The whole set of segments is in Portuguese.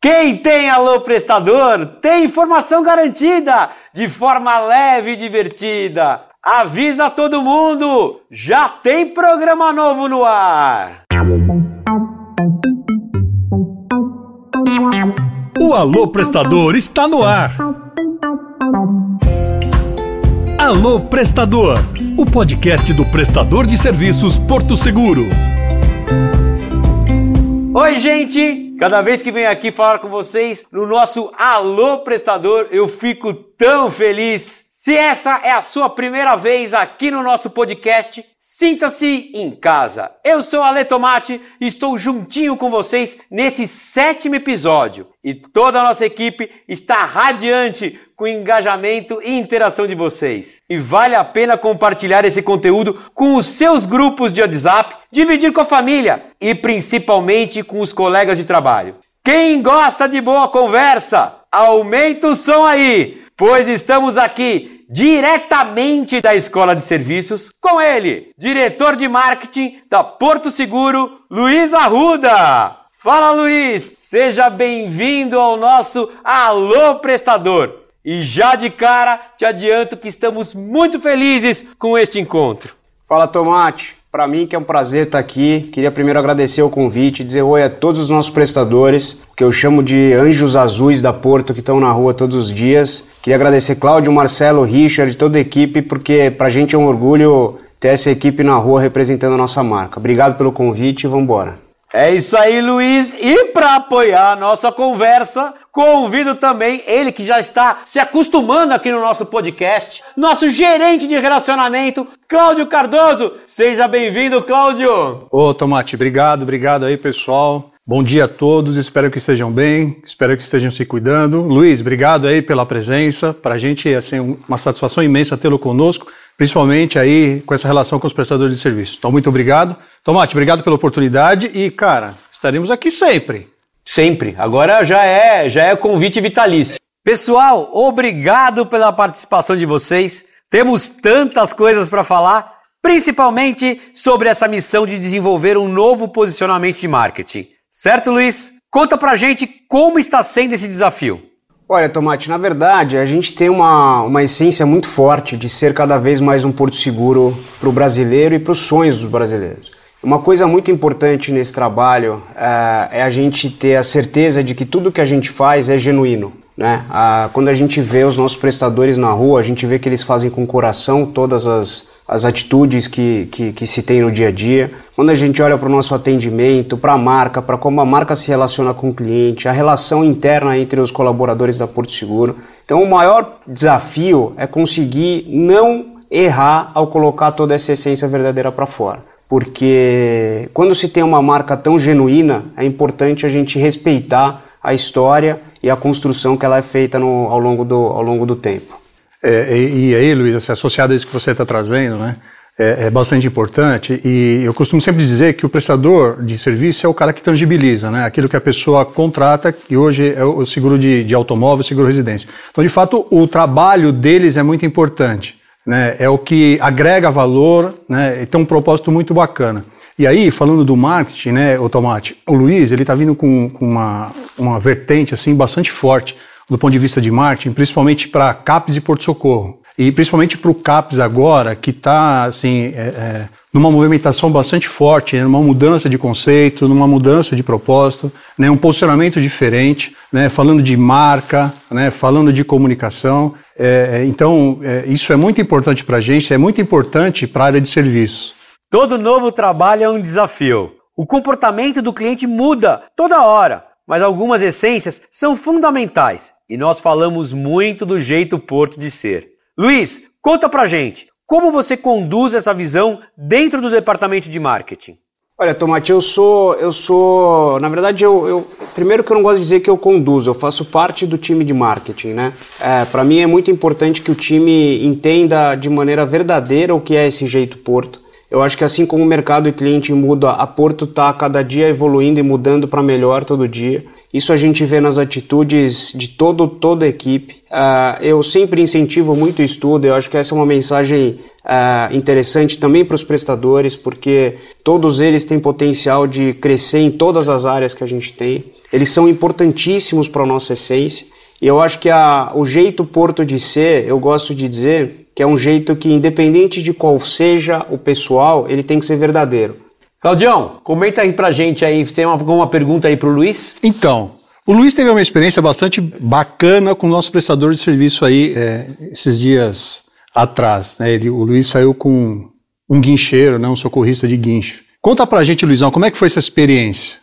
Quem tem Alô Prestador tem informação garantida de forma leve e divertida. Avisa todo mundo! Já tem programa novo no ar! O Alô Prestador está no ar. Alô Prestador, o podcast do prestador de serviços Porto Seguro. Oi, gente! Cada vez que venho aqui falar com vocês no nosso Alô Prestador, eu fico tão feliz. Se essa é a sua primeira vez aqui no nosso podcast, sinta-se em casa. Eu sou Ale Tomate e estou juntinho com vocês nesse sétimo episódio. E toda a nossa equipe está radiante com o engajamento e interação de vocês. E vale a pena compartilhar esse conteúdo com os seus grupos de WhatsApp, dividir com a família e principalmente com os colegas de trabalho. Quem gosta de boa conversa, aumenta o som aí, pois estamos aqui diretamente da Escola de Serviços com ele, diretor de marketing da Porto Seguro, Luiz Arruda. Fala Luiz, seja bem-vindo ao nosso Alô Prestador. E já de cara te adianto que estamos muito felizes com este encontro. Fala Tomate, para mim que é um prazer estar aqui. Queria primeiro agradecer o convite, dizer oi a todos os nossos prestadores, que eu chamo de anjos azuis da Porto que estão na rua todos os dias. Queria agradecer Cláudio, Marcelo, Richard, toda a equipe, porque pra gente é um orgulho ter essa equipe na rua representando a nossa marca. Obrigado pelo convite e vamos embora. É isso aí, Luiz. E para apoiar a nossa conversa, convido também ele que já está se acostumando aqui no nosso podcast, nosso gerente de relacionamento, Cláudio Cardoso. Seja bem-vindo, Cláudio. Ô, Tomate, obrigado, obrigado aí, pessoal. Bom dia a todos, espero que estejam bem, espero que estejam se cuidando. Luiz, obrigado aí pela presença. Para a gente é assim, uma satisfação imensa tê-lo conosco, principalmente aí com essa relação com os prestadores de serviço. Então, muito obrigado. Tomate, obrigado pela oportunidade e, cara, estaremos aqui sempre. Sempre. Agora já é, já é convite vitalício. Pessoal, obrigado pela participação de vocês. Temos tantas coisas para falar, principalmente sobre essa missão de desenvolver um novo posicionamento de marketing. Certo, Luiz? Conta pra gente como está sendo esse desafio. Olha, Tomate, na verdade, a gente tem uma, uma essência muito forte de ser cada vez mais um porto seguro para o brasileiro e para os sonhos dos brasileiros. Uma coisa muito importante nesse trabalho é, é, a gente ter a certeza de que tudo que a gente faz é genuíno. Né? Quando a gente vê os nossos prestadores na rua, a gente vê que eles fazem com coração todas as, as atitudes que, que, que, se tem no dia a dia. Quando a gente olha para o nosso atendimento, para a marca, para como a marca se relaciona com o cliente, a relação interna entre os colaboradores da Porto Seguro. Então, o maior desafio é conseguir não errar ao colocar toda essa essência verdadeira para fora. Porque quando se tem uma marca tão genuína, é importante a gente respeitar a história e a construção que ela é feita no, ao, longo do, ao longo do tempo. É, e, e, aí, Luiz, associado a isso que você está trazendo, né, é, é, bastante importante e eu costumo sempre dizer que o prestador de serviço é o cara que tangibiliza, né, aquilo que a pessoa contrata, que hoje é o seguro de, de automóvel, seguro residência. Então, de fato, o trabalho deles é muito importante, né, é o que agrega valor né, e tem um propósito muito bacana. E aí, falando do marketing, né, o Tomate, o Luiz, ele está vindo com, com uma, uma vertente assim bastante forte do ponto de vista de marketing, principalmente para CAPES e Porto Socorro. E principalmente para o CAPES agora, que está assim, é, é, numa movimentação bastante forte, né, numa mudança de conceito, numa mudança de propósito, né, um posicionamento diferente, né, falando de marca, né, falando de comunicação. É, então, é, isso é muito importante para a gente, é muito importante para a área de serviços. Todo novo trabalho é um desafio. O comportamento do cliente muda toda hora, mas algumas essências são fundamentais e nós falamos muito do jeito Porto de ser. Luiz, conta pra gente, como você conduz essa visão dentro do departamento de marketing? Olha, Tomate, eu sou, eu sou, na verdade, eu, eu, primeiro que eu não gosto de dizer que eu conduzo, eu faço parte do time de marketing, né? É, para mim é muito importante que o time entenda de maneira verdadeira o que é esse jeito Porto eu acho que assim como o mercado e cliente muda, a Porto está cada dia evoluindo e mudando para melhor todo dia. Isso a gente vê nas atitudes de todo, toda a equipe. Uh, eu sempre incentivo muito o estudo, eu acho que essa é uma mensagem uh, interessante também para os prestadores, porque todos eles têm potencial de crescer em todas as áreas que a gente tem. eles são importantíssimos para a nossa essência. E eu acho que a, o jeito Porto de ser, eu gosto de dizer que é um jeito que, independente de qual seja o pessoal, ele tem que ser verdadeiro. Claudião, comenta aí pra gente aí, você tem alguma pergunta aí pro Luiz? Então, o Luiz teve uma experiência bastante bacana com o nosso prestador de serviço aí é, esses dias atrás. Né? Ele, o Luiz saiu com um guincheiro, né? um socorrista de guincho. Conta pra gente, Luizão, como é que foi essa experiência?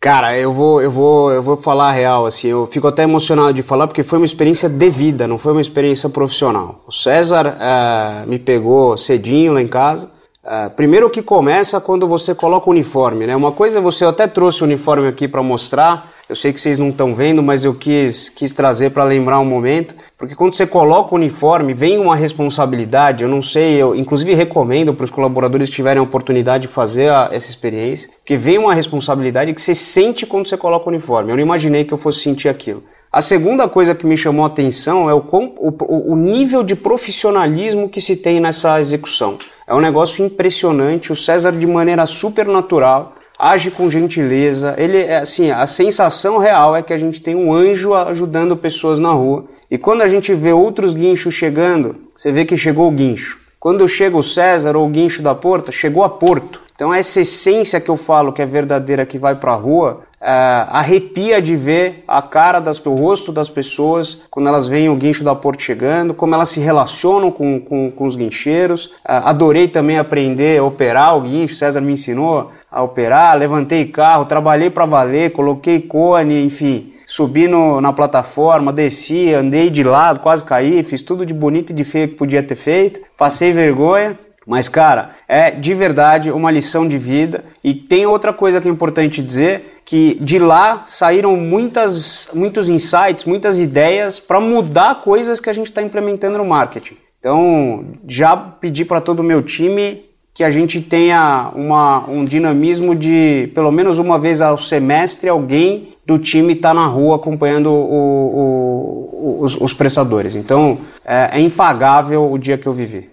Cara, eu vou, eu vou, eu vou falar a real, assim, eu fico até emocionado de falar porque foi uma experiência de vida, não foi uma experiência profissional. O César é, me pegou cedinho lá em casa. É, primeiro que começa quando você coloca o uniforme, né? Uma coisa, você até trouxe o uniforme aqui para mostrar, eu sei que vocês não estão vendo, mas eu quis, quis trazer para lembrar um momento, porque quando você coloca o uniforme, vem uma responsabilidade. Eu não sei, eu inclusive recomendo para os colaboradores que tiverem a oportunidade de fazer a, essa experiência, porque vem uma responsabilidade que você sente quando você coloca o uniforme. Eu não imaginei que eu fosse sentir aquilo. A segunda coisa que me chamou a atenção é o, o, o nível de profissionalismo que se tem nessa execução. É um negócio impressionante. O César, de maneira super natural, age com gentileza. Ele é assim, a sensação real é que a gente tem um anjo ajudando pessoas na rua. E quando a gente vê outros guinchos chegando, você vê que chegou o guincho. Quando chega o César ou o guincho da Porta, chegou a Porto. Então essa essência que eu falo que é verdadeira que vai para a rua, é, arrepia de ver a cara das, o rosto das pessoas quando elas veem o guincho da Porto chegando, como elas se relacionam com, com, com os guincheiros. É, adorei também aprender a operar o guincho, César me ensinou a operar, levantei carro, trabalhei para valer, coloquei cone, enfim, subi no, na plataforma, desci, andei de lado, quase caí, fiz tudo de bonito e de feio que podia ter feito, passei vergonha. Mas, cara, é de verdade uma lição de vida. E tem outra coisa que é importante dizer, que de lá saíram muitas, muitos insights, muitas ideias para mudar coisas que a gente está implementando no marketing. Então, já pedi para todo o meu time que a gente tenha uma, um dinamismo de pelo menos uma vez ao semestre alguém do time estar tá na rua acompanhando o, o, os, os, prestadores. Então é, é, impagável o dia que eu vivi.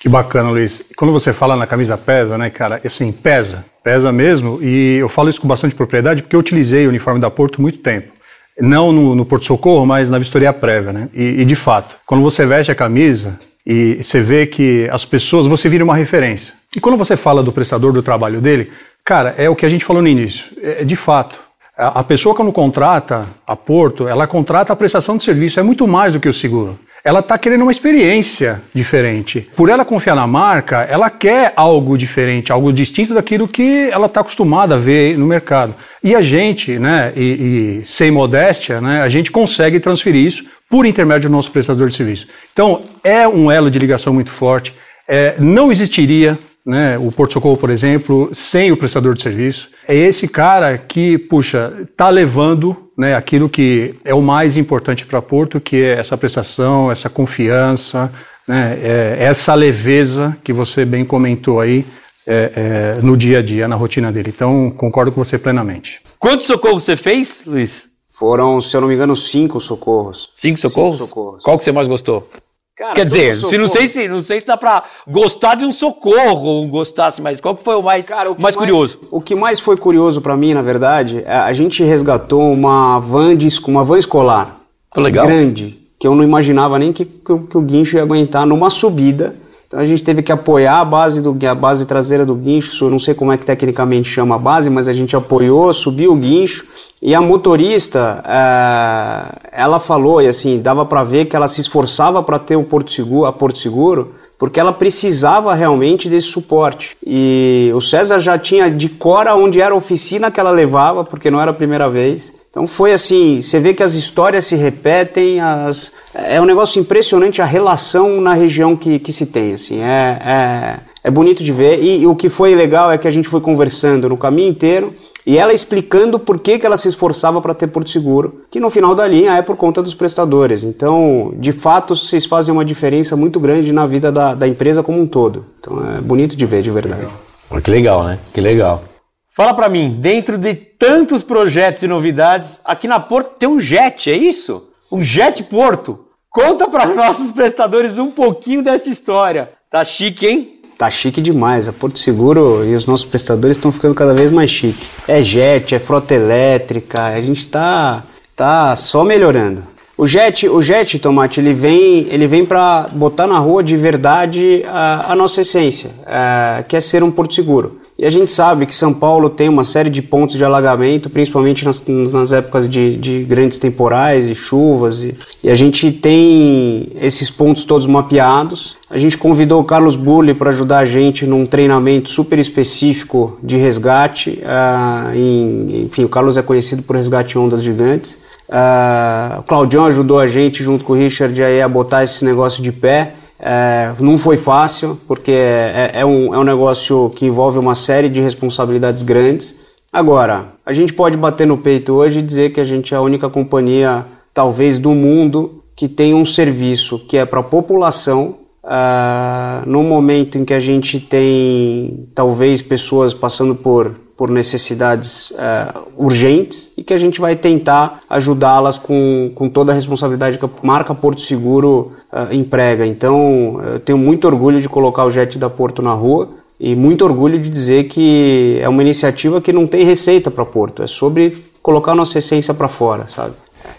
Que bacana, Luiz. Quando você fala na camisa pesa, né, cara? Assim, pesa, pesa mesmo. E eu falo isso com bastante propriedade porque eu utilizei o uniforme da Porto muito tempo. Não no, no Porto Socorro, mas na vistoria prévia, né? E, e de fato, quando você veste a camisa, e você vê que as pessoas, você vira uma referência. E quando você fala do prestador do trabalho dele, cara, é o que a gente falou no início. É, de fato, a, pessoa quando contrata a Porto, ela contrata a prestação de serviço, é muito mais do que o seguro ela está querendo uma experiência diferente. Por ela confiar na marca, ela quer algo diferente, algo distinto daquilo que ela está acostumada a ver no mercado. E a gente, né, e, e, sem modéstia, né, a gente consegue transferir isso por intermédio do nosso prestador de serviço. Então, é um elo de ligação muito forte. É, não existiria né, o Porto Socorro, por exemplo, sem o prestador de serviço. É esse cara que, puxa, está levando né, aquilo que é o mais importante para Porto, que é essa prestação, essa confiança, né, é, essa leveza que você bem comentou aí é, é, no dia a dia, na rotina dele. Então, concordo com você plenamente. Quantos socorros você fez, Luiz? Foram, se eu não me engano, cinco socorros. Cinco socorros? Cinco socorros. Qual que você mais gostou? Cara, Quer dizer, se não sei se não sei se dá para gostar de um socorro ou gostasse, mas qual que foi o mais, Cara, o mais, mais curioso? O que mais foi curioso para mim, na verdade, é a gente resgatou uma van de, uma van escolar legal. grande que eu não imaginava nem que, que, que o guincho ia aguentar numa subida então a gente teve que apoiar a base do a base traseira do guincho, eu não sei como é que tecnicamente chama a base, mas a gente apoiou, subiu o guincho e a motorista, é, ela falou e assim dava para ver que ela se esforçava para ter o Porto Seguro, a Porto Seguro, porque ela precisava realmente desse suporte. E o César já tinha de cora onde era a oficina que ela levava, porque não era a primeira vez. Então foi assim, você vê que as histórias se repetem, as, é um negócio impressionante a relação na região que, que se tem, assim, é, é, é bonito de ver. E, e, o que foi legal é que a gente foi conversando no caminho inteiro e ela explicando por que, que ela se esforçava para ter Porto Seguro, que no final da linha é por conta dos prestadores. Então, de fato, vocês fazem uma diferença muito grande na vida da, da empresa como um todo. Então é bonito de ver, de verdade. Que legal, né? Que legal. Fala para mim, dentro de tantos projetos e novidades, aqui na Porto tem um jet, é isso? Um jet Porto. Conta para nossos prestadores um pouquinho dessa história. Tá chique, hein? Tá chique demais. A Porto Seguro e os nossos prestadores estão ficando cada vez mais chique. É jet, é frota elétrica, a gente tá, tá só melhorando. O jet, o jet, Tomate, ele vem, ele vem para botar na rua de verdade a, a nossa essência, a, que é ser um porto seguro. E a gente sabe que São Paulo tem uma série de pontos de alagamento, principalmente nas, nas épocas de, de, grandes temporais e chuvas. E, e, a gente tem esses pontos todos mapeados. A gente convidou o Carlos Bulli para ajudar a gente num treinamento super específico de resgate. Uh, em, enfim, o Carlos é conhecido por resgate ondas gigantes. Uh, o Claudião ajudou a gente, junto com o Richard, aí, a botar esse negócio de pé. É, não foi fácil, porque é, é, um, é um negócio que envolve uma série de responsabilidades grandes. Agora, a gente pode bater no peito hoje e dizer que a gente é a única companhia, talvez, do mundo que tem um serviço que é para a população. Uh, no momento em que a gente tem, talvez, pessoas passando por por necessidades uh, urgentes e que a gente vai tentar ajudá-las com, com toda a responsabilidade que a marca Porto Seguro uh, emprega. Então, eu tenho muito orgulho de colocar o Jet da Porto na rua e muito orgulho de dizer que é uma iniciativa que não tem receita para Porto, é sobre colocar nossa essência para fora, sabe?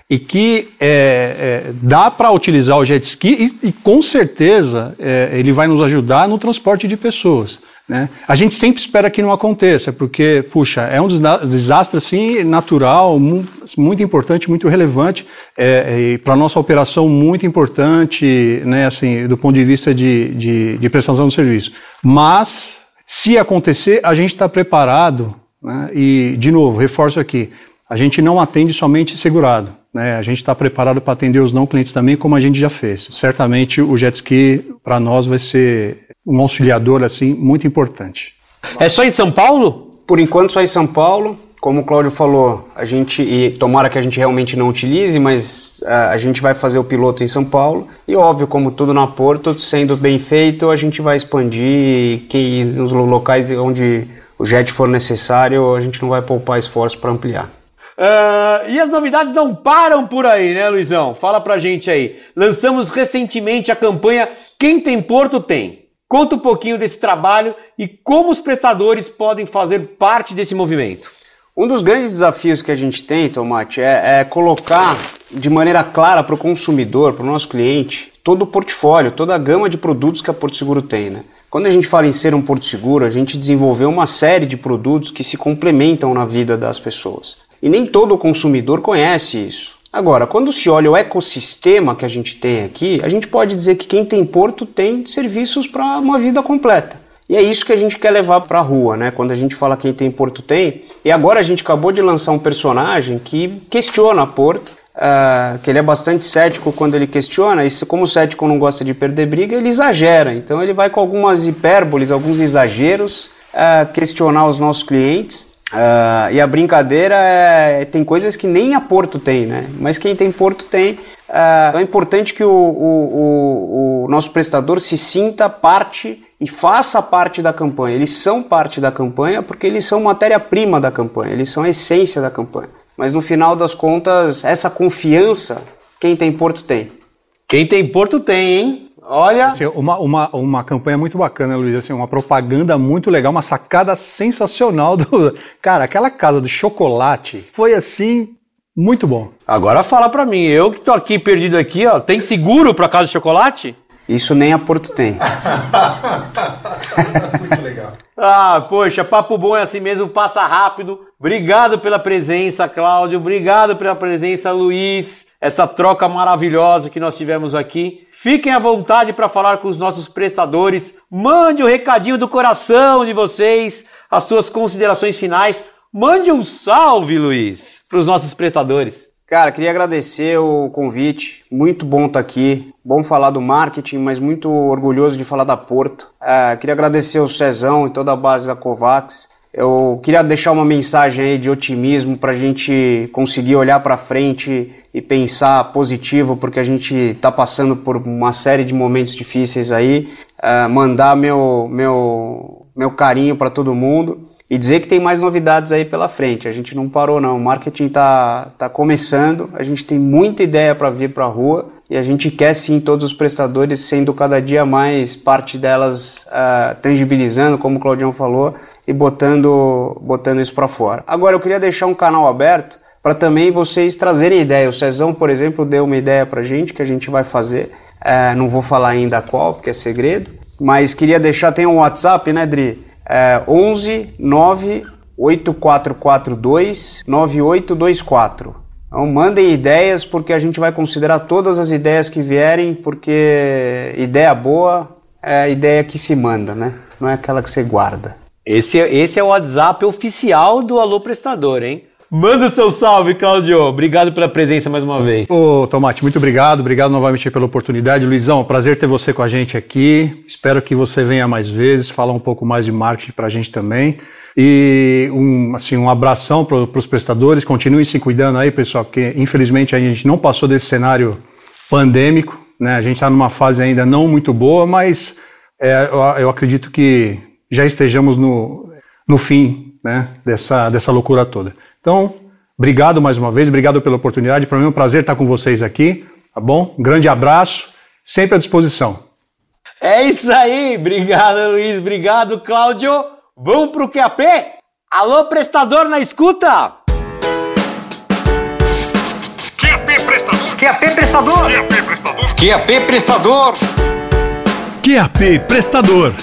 e que é, é, dá para utilizar o jet ski e, e com certeza é, ele vai nos ajudar no transporte de pessoas. Né? A gente sempre espera que não aconteça, porque, puxa, é um desastre assim, natural, muito importante, muito relevante, é, para a nossa operação muito importante, né, assim, do ponto de vista de, de, de prestação de serviço. Mas, se acontecer, a gente está preparado, né, e, de novo, reforço aqui, a gente não atende somente segurado. Né? A gente está preparado para atender os não clientes também, como a gente já fez. Certamente o jet ski para nós vai ser um auxiliador assim muito importante. É só em São Paulo? Por enquanto só em São Paulo. Como o Cláudio falou, a gente e tomara que a gente realmente não utilize, mas a, a gente vai fazer o piloto em São Paulo. E óbvio, como tudo na Porto, sendo bem feito, a gente vai expandir que nos locais onde o jet for necessário, a gente não vai poupar esforço para ampliar. Uh, e as novidades não param por aí, né, Luizão? Fala pra gente aí. Lançamos recentemente a campanha Quem Tem Porto Tem. Conta um pouquinho desse trabalho e como os prestadores podem fazer parte desse movimento. Um dos grandes desafios que a gente tem, Tomate, é, é colocar de maneira clara para o consumidor, para o nosso cliente, todo o portfólio, toda a gama de produtos que a Porto Seguro tem. Né? Quando a gente fala em ser um porto seguro, a gente desenvolveu uma série de produtos que se complementam na vida das pessoas. E nem todo consumidor conhece isso. Agora, quando se olha o ecossistema que a gente tem aqui, a gente pode dizer que quem tem porto tem serviços para uma vida completa. E é isso que a gente quer levar para a rua, né? Quando a gente fala quem tem porto tem. E agora a gente acabou de lançar um personagem que questiona Porto, uh, que ele é bastante cético quando ele questiona, e como o cético não gosta de perder briga, ele exagera. Então ele vai com algumas hipérboles, alguns exageros, uh, questionar os nossos clientes. Uh, e a brincadeira é, tem coisas que nem a Porto tem, né? Mas quem tem Porto tem. Uh, é importante que o, o, o, o, nosso prestador se sinta parte e faça parte da campanha. Eles são parte da campanha porque eles são matéria-prima da campanha, eles são a essência da campanha. Mas no final das contas, essa confiança, quem tem Porto tem. Quem tem Porto tem, hein? Olha. Assim, uma, uma, uma campanha muito bacana, Luiz. Assim, uma propaganda muito legal, uma sacada sensacional do. Cara, aquela casa do chocolate foi assim. Muito bom. Agora fala pra mim, eu que tô aqui perdido aqui, ó, tem seguro pra casa de chocolate? Isso nem a Porto tem. muito legal. Ah, poxa, papo bom é assim mesmo, passa rápido. Obrigado pela presença, Cláudio. Obrigado pela presença, Luiz. Essa troca maravilhosa que nós tivemos aqui. Fiquem à vontade para falar com os nossos prestadores. Mande o um recadinho do coração de vocês, as suas considerações finais. Mande um salve, Luiz, para os nossos prestadores. Cara, queria agradecer o convite. Muito bom estar tá aqui. Bom falar do marketing, mas muito orgulhoso de falar da Porto. É, queria agradecer o Cezão e toda a base da Covax. Eu queria deixar uma mensagem aí de otimismo para a gente conseguir olhar para frente e pensar positivo, porque a gente está passando por uma série de momentos difíceis aí. Uh, mandar meu, meu, meu carinho para todo mundo E dizer que tem mais novidades aí pela frente. A gente não parou não. O marketing está tá começando. A gente tem muita ideia para vir para a rua e a gente quer sim todos os prestadores sendo cada dia mais parte delas uh, tangibilizando, como o Claudião falou, e botando, botando isso para fora. Agora eu queria deixar um canal aberto para também vocês trazerem ideia. O Cezão, por exemplo, deu uma ideia para gente que a gente vai fazer. Uh, não vou falar ainda qual, porque é segredo, mas queria deixar, tem um WhatsApp, né, Dri? É, 11 9 8442 9824. Então mandem ideias porque a gente vai considerar todas as ideias que vierem, porque ideia boa é a ideia que se manda, né? Não é aquela que você guarda. Esse, é, esse é o WhatsApp oficial do Alô Prestador, hein? Manda o seu salve, Claudio. Obrigado pela presença mais uma vez. Ô, Tomate, muito obrigado. Obrigado novamente pela oportunidade. Luizão, prazer ter você com a gente aqui. Espero que você venha mais vezes, falar um pouco mais de marketing para a gente também. E um, assim, um abração para os prestadores. Continuem se cuidando aí, pessoal, porque infelizmente a gente não passou desse cenário pandêmico. Né? A gente está numa fase ainda não muito boa, mas é, eu, eu acredito que já estejamos no, no fim né, dessa, dessa loucura toda. Então, obrigado mais uma vez, obrigado pela oportunidade. Para mim é um prazer estar com vocês aqui, tá bom? Um grande abraço, sempre à disposição. É isso aí, obrigado Luiz, obrigado Cláudio. Vamos pro QAP? Alô, prestador na escuta! QAP prestador! QAP prestador! QAP prestador! QAP prestador! QAP prestador!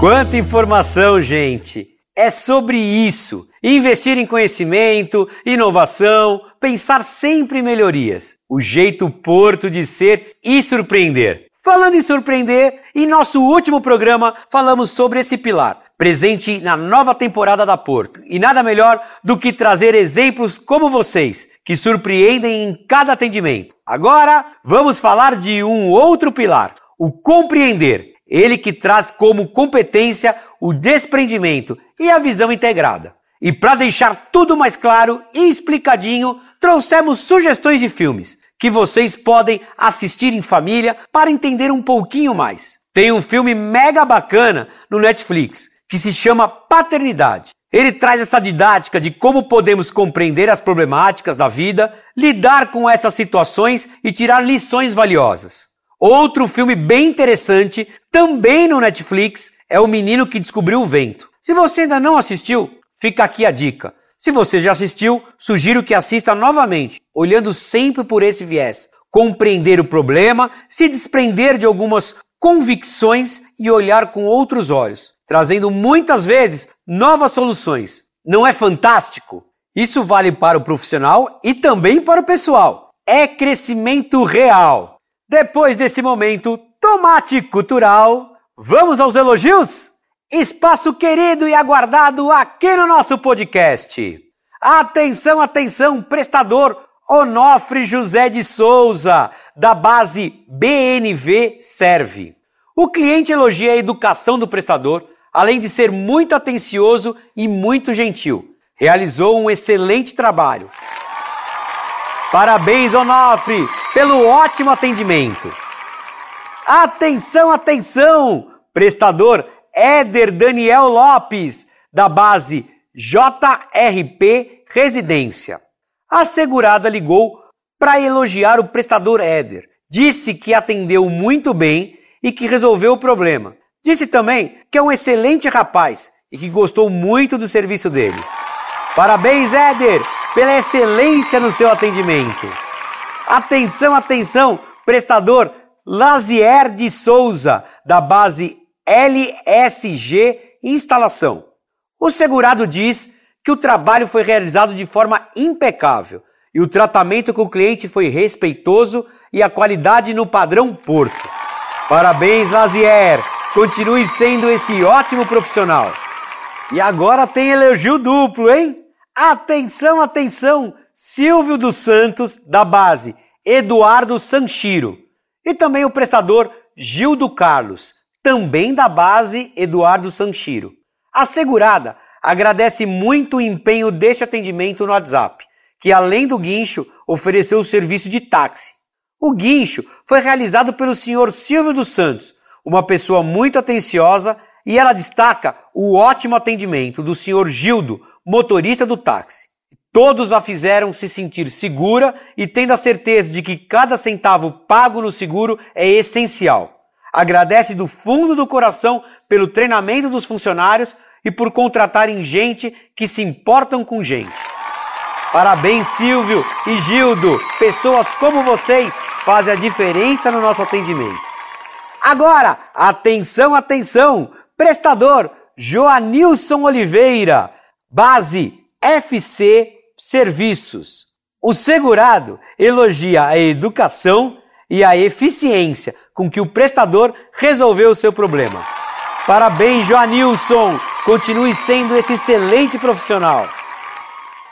Quanta informação, gente! É sobre isso. Investir em conhecimento, inovação, pensar sempre em melhorias. O jeito Porto de ser e surpreender. Falando em surpreender, em nosso último programa falamos sobre esse pilar, presente na nova temporada da Porto. E nada melhor do que trazer exemplos como vocês, que surpreendem em cada atendimento. Agora, vamos falar de um outro pilar, o compreender. Ele que traz como competência o desprendimento e a visão integrada. E para deixar tudo mais claro e explicadinho, trouxemos sugestões de filmes que vocês podem assistir em família para entender um pouquinho mais. Tem um filme mega bacana no Netflix que se chama Paternidade. Ele traz essa didática de como podemos compreender as problemáticas da vida, lidar com essas situações e tirar lições valiosas. Outro filme bem interessante, também no Netflix, é O Menino que Descobriu o Vento. Se você ainda não assistiu, fica aqui a dica. Se você já assistiu, sugiro que assista novamente, olhando sempre por esse viés. Compreender o problema, se desprender de algumas convicções e olhar com outros olhos, trazendo muitas vezes novas soluções. Não é fantástico? Isso vale para o profissional e também para o pessoal. É crescimento real. Depois desse momento tomate cultural, vamos aos elogios? Espaço querido e aguardado aqui no nosso podcast. Atenção, atenção, prestador Onofre José de Souza, da base BNV Serve. O cliente elogia a educação do prestador, além de ser muito atencioso e muito gentil. Realizou um excelente trabalho. Parabéns, Onofre, pelo ótimo atendimento. Atenção, atenção, prestador Éder Daniel Lopes, da base JRP Residência. A segurada ligou para elogiar o prestador Éder. Disse que atendeu muito bem e que resolveu o problema. Disse também que é um excelente rapaz e que gostou muito do serviço dele. Parabéns, Éder, pela excelência no seu atendimento. Atenção, atenção, prestador Lazier de Souza, da base LSG Instalação. O segurado diz que o trabalho foi realizado de forma impecável e o tratamento com o cliente foi respeitoso e a qualidade no padrão Porto. Parabéns, Lazier! Continue sendo esse ótimo profissional. E agora tem elogio duplo, hein? Atenção, atenção! Silvio dos Santos, da base Eduardo Sanchiro. E também o prestador Gildo Carlos, também da base Eduardo Sanchiro. A segurada agradece muito o empenho deste atendimento no WhatsApp, que além do guincho ofereceu o serviço de táxi. O guincho foi realizado pelo senhor Silvio dos Santos, uma pessoa muito atenciosa e ela destaca o ótimo atendimento do senhor Gildo, motorista do táxi. Todos a fizeram se sentir segura e tendo a certeza de que cada centavo pago no seguro é essencial. Agradece do fundo do coração pelo treinamento dos funcionários e por contratarem gente que se importam com gente. Parabéns, Silvio e Gildo! Pessoas como vocês fazem a diferença no nosso atendimento. Agora, atenção, atenção! Prestador Joanilson Oliveira, base FC Serviços. O segurado elogia a educação e a eficiência com que o prestador resolveu o seu problema. Parabéns, Joanilson! Continue sendo esse excelente profissional.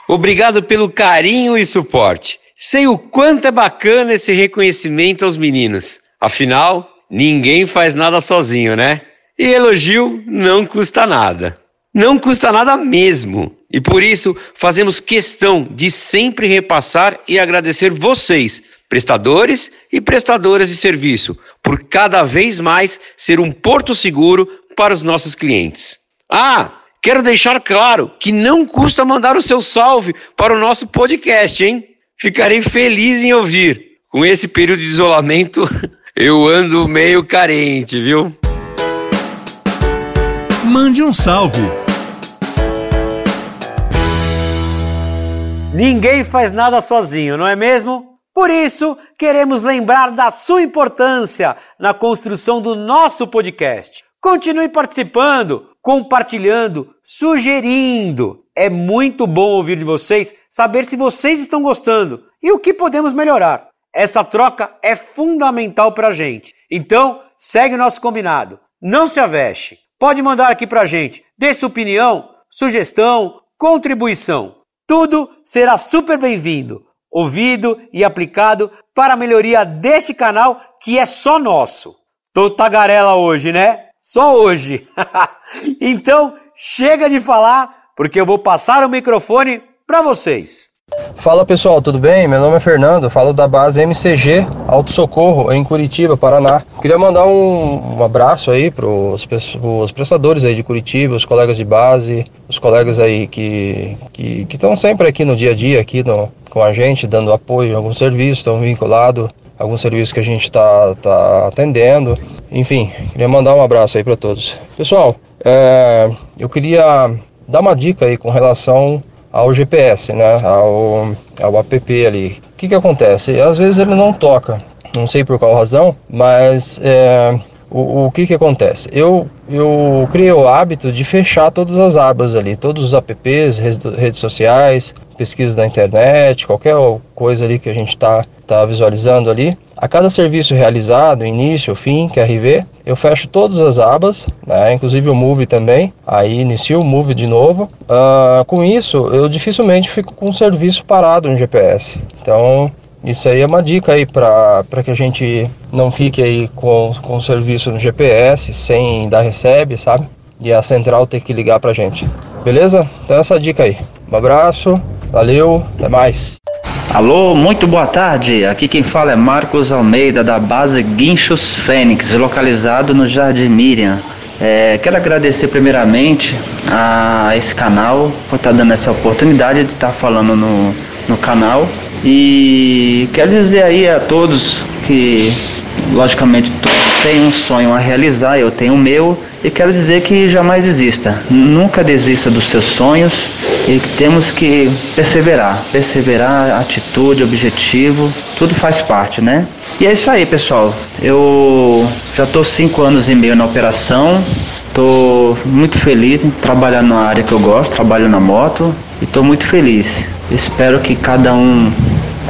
Obrigado pelo carinho e suporte. Sei o quanto é bacana esse reconhecimento aos meninos. Afinal, ninguém faz nada sozinho, né? E elogio não custa nada. Não custa nada mesmo. E por isso fazemos questão de sempre repassar e agradecer vocês, prestadores e prestadoras de serviço, por cada vez mais ser um porto seguro para os nossos clientes. Ah, quero deixar claro que não custa mandar o seu salve para o nosso podcast, hein? Ficarei feliz em ouvir. Com esse período de isolamento, eu ando meio carente, viu? Mande um salve. Ninguém faz nada sozinho, não é mesmo? Por isso, queremos lembrar da sua importância na construção do nosso podcast. Continue participando, compartilhando, sugerindo. É muito bom ouvir de vocês, saber se vocês estão gostando e o que podemos melhorar. Essa troca é fundamental para a gente. Então, segue o nosso combinado. Não se aveste. Pode mandar aqui pra gente. Dê sua opinião, sugestão, contribuição. Tudo será super bem-vindo, ouvido e aplicado para a melhoria deste canal que é só nosso. Tô tagarela hoje, né? Só hoje. então, chega de falar, porque eu vou passar o microfone para vocês. Fala pessoal, tudo bem? Meu nome é Fernando, falo da base MCG Auto Socorro em Curitiba, Paraná. Queria mandar um, um abraço aí para os prestadores aí de Curitiba, os colegas de base, os colegas aí que que estão sempre aqui no dia a dia aqui no, com a gente, dando apoio em algum serviço, estão vinculados algum serviço que a gente está tá atendendo. Enfim, queria mandar um abraço aí para todos. Pessoal, é, eu queria dar uma dica aí com relação ao GPS, né, ao, ao app ali. O que, que acontece? Às vezes ele não toca, não sei por qual razão, mas é, o, o que, que acontece? Eu, eu criei o hábito de fechar todas as abas ali, todos os apps, redes, redes sociais, pesquisas da internet, qualquer coisa ali que a gente está tá visualizando ali. A cada serviço realizado, início, fim, QRV, eu fecho todas as abas, né, inclusive o Move também. Aí inicio o Move de novo. Uh, com isso, eu dificilmente fico com o serviço parado no GPS. Então, isso aí é uma dica aí para que a gente não fique aí com, com o serviço no GPS sem dar recebe, sabe? E a central ter que ligar pra gente. Beleza? Então essa dica aí. Um abraço, valeu, até mais. Alô, muito boa tarde. Aqui quem fala é Marcos Almeida da base Guinchos Fênix, localizado no Jardim Miriam. É, quero agradecer primeiramente a esse canal por estar dando essa oportunidade de estar falando no, no canal e quero dizer aí a todos que, logicamente, todos têm um sonho a realizar, eu tenho o meu, e quero dizer que jamais desista. Nunca desista dos seus sonhos e temos que perseverar. Perseverar, atitude, objetivo, tudo faz parte, né? E é isso aí, pessoal. Eu já estou cinco anos e meio na operação. Estou muito feliz em trabalhar na área que eu gosto, trabalho na moto e estou muito feliz. Espero que cada um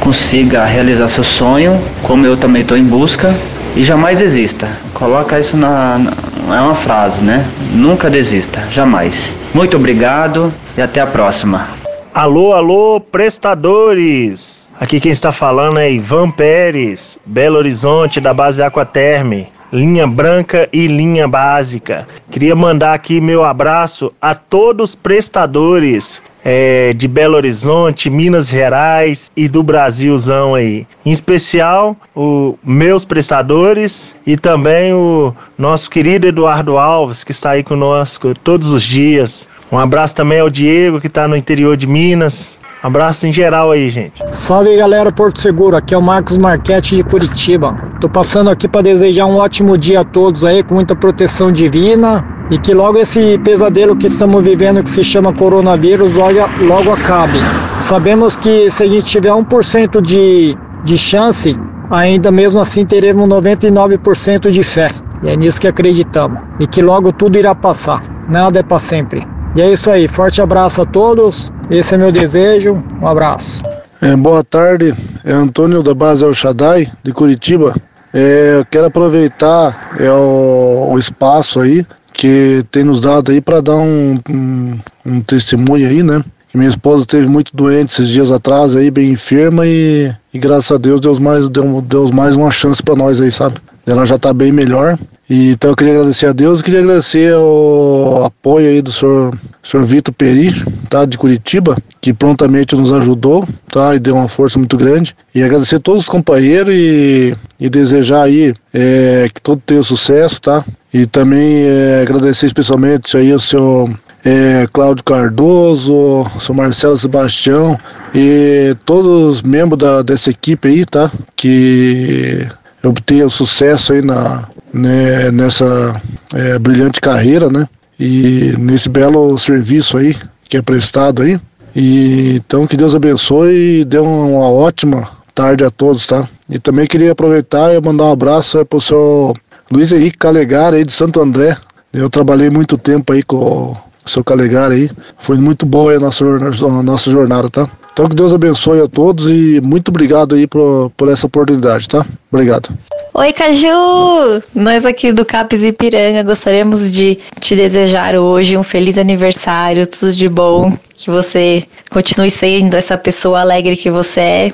consiga realizar seu sonho, como eu também estou em busca. E jamais desista. Coloca isso na, na. É uma frase, né? Nunca desista, jamais. Muito obrigado e até a próxima. Alô, alô, prestadores! Aqui quem está falando é Ivan Pérez, Belo Horizonte, da base Aquaterme linha branca e linha básica. Queria mandar aqui meu abraço a todos os prestadores é, de Belo Horizonte, Minas Gerais e do Brasilzão aí. Em especial, os meus prestadores e também o nosso querido Eduardo Alves, que está aí conosco todos os dias. Um abraço também ao Diego, que está no interior de Minas. Abraço em geral aí, gente. Salve galera Porto Seguro, aqui é o Marcos Marquete de Curitiba. Tô passando aqui para desejar um ótimo dia a todos aí, com muita proteção divina e que logo esse pesadelo que estamos vivendo, que se chama coronavírus, logo, logo acabe. Sabemos que se a gente tiver 1% de, de chance, ainda mesmo assim teremos 99% de fé. E é nisso que acreditamos. E que logo tudo irá passar. Nada é para sempre. E é isso aí. Forte abraço a todos. Esse é meu desejo. Um abraço. É, boa tarde. É Antônio da base El Shaddai, de Curitiba. É, eu quero aproveitar é, o, o espaço aí que tem nos dado aí para dar um, um, um, testemunho aí, né? Que minha esposa esteve muito doente esses dias atrás aí, bem enferma e, e graças a Deus Deus mais deu, Deus mais uma chance para nós aí, sabe? Ela já está bem melhor. E, então eu queria agradecer a Deus queria agradecer o apoio aí do senhor, senhor Vitor Peri, tá, de Curitiba, que prontamente nos ajudou, tá, e deu uma força muito grande. E agradecer a todos os companheiros e, e desejar aí é, que todo tenha sucesso, tá? E também é, agradecer especialmente aí ao seu é, Cláudio Cardoso, seu Marcelo Sebastião e todos os membros da, dessa equipe aí, tá? Que obtenha sucesso aí na, né, nessa é, brilhante carreira, né? E nesse belo serviço aí que é prestado aí. E então que Deus abençoe e dê uma, ótima tarde a todos, tá? E também queria aproveitar e mandar um abraço para o seu Luiz Henrique Calegari aí de Santo André. Eu trabalhei muito tempo aí com o seu Calegari aí. Foi muito boa a nossa, a nossa jornada, tá? Então que Deus abençoe a todos e muito obrigado aí por, por essa oportunidade, tá? Obrigado. Oi, Caju! Nós aqui do Capes Ipiranga gostaríamos de te desejar hoje um feliz aniversário, tudo de bom, que você continue sendo essa pessoa alegre que você é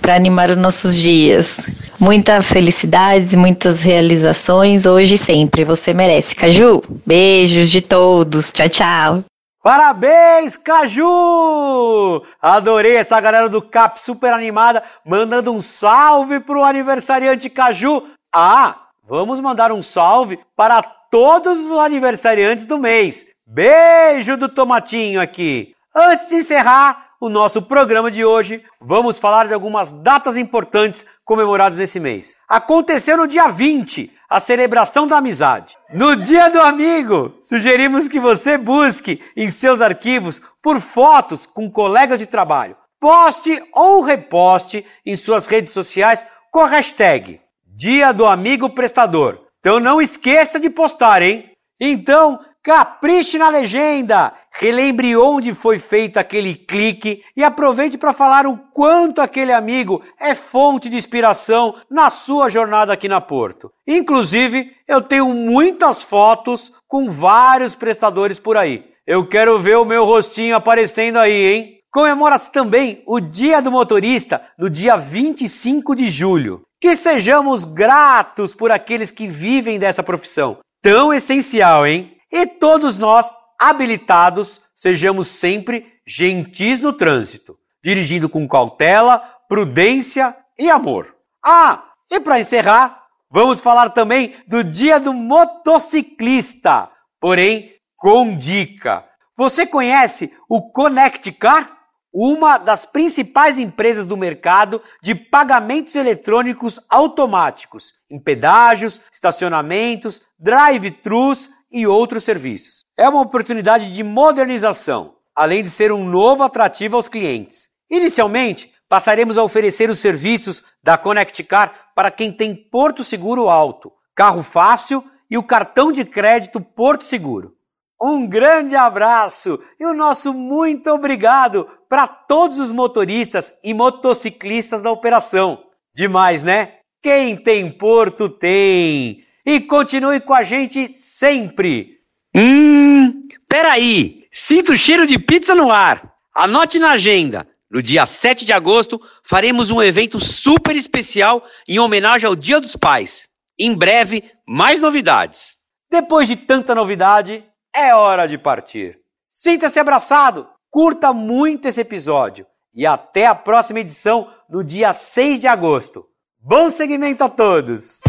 para animar os nossos dias. Muita felicidades, muitas realizações hoje e sempre. Você merece. Caju, beijos de todos. Tchau, tchau. Parabéns, Caju! Adorei essa galera do CAP super animada, mandando um salve pro aniversariante Caju. Ah, vamos mandar um salve para todos os aniversariantes do mês. Beijo do Tomatinho aqui. Antes de encerrar, o nosso programa de hoje, vamos falar de algumas datas importantes comemoradas nesse mês. Aconteceu no dia 20, a celebração da amizade. No Dia do Amigo, sugerimos que você busque em seus arquivos por fotos com colegas de trabalho. Poste ou reposte em suas redes sociais com a hashtag Dia do Amigo Prestador. Então não esqueça de postar, hein? Então, Capriche na legenda! Relembre onde foi feito aquele clique e aproveite para falar o quanto aquele amigo é fonte de inspiração na sua jornada aqui na Porto. Inclusive, eu tenho muitas fotos com vários prestadores por aí. Eu quero ver o meu rostinho aparecendo aí, hein? Comemora-se também o Dia do Motorista no dia 25 de julho. Que sejamos gratos por aqueles que vivem dessa profissão tão essencial, hein? E todos nós, habilitados, sejamos sempre gentis no trânsito, dirigindo com cautela, prudência e amor. Ah, e para encerrar, vamos falar também do Dia do Motociclista, porém com dica. Você conhece o Connect Car? Uma das principais empresas do mercado de pagamentos eletrônicos automáticos em pedágios, estacionamentos, drive-thrus e outros serviços. É uma oportunidade de modernização, além de ser um novo atrativo aos clientes. Inicialmente, passaremos a oferecer os serviços da Connect Car para quem tem Porto Seguro Alto, carro fácil e o cartão de crédito Porto Seguro. Um grande abraço e o nosso muito obrigado para todos os motoristas e motociclistas da operação. Demais, né? Quem tem Porto tem e continue com a gente sempre. Hum, peraí, sinto o cheiro de pizza no ar. Anote na agenda. No dia 7 de agosto, faremos um evento super especial em homenagem ao Dia dos Pais. Em breve, mais novidades. Depois de tanta novidade, é hora de partir. Sinta-se abraçado, curta muito esse episódio e até a próxima edição no dia 6 de agosto. Bom segmento a todos!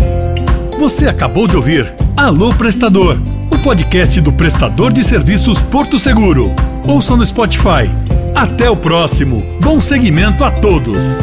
Você acabou de ouvir Alô Prestador, o podcast do prestador de serviços Porto Seguro. Ouça no Spotify. Até o próximo. Bom segmento a todos!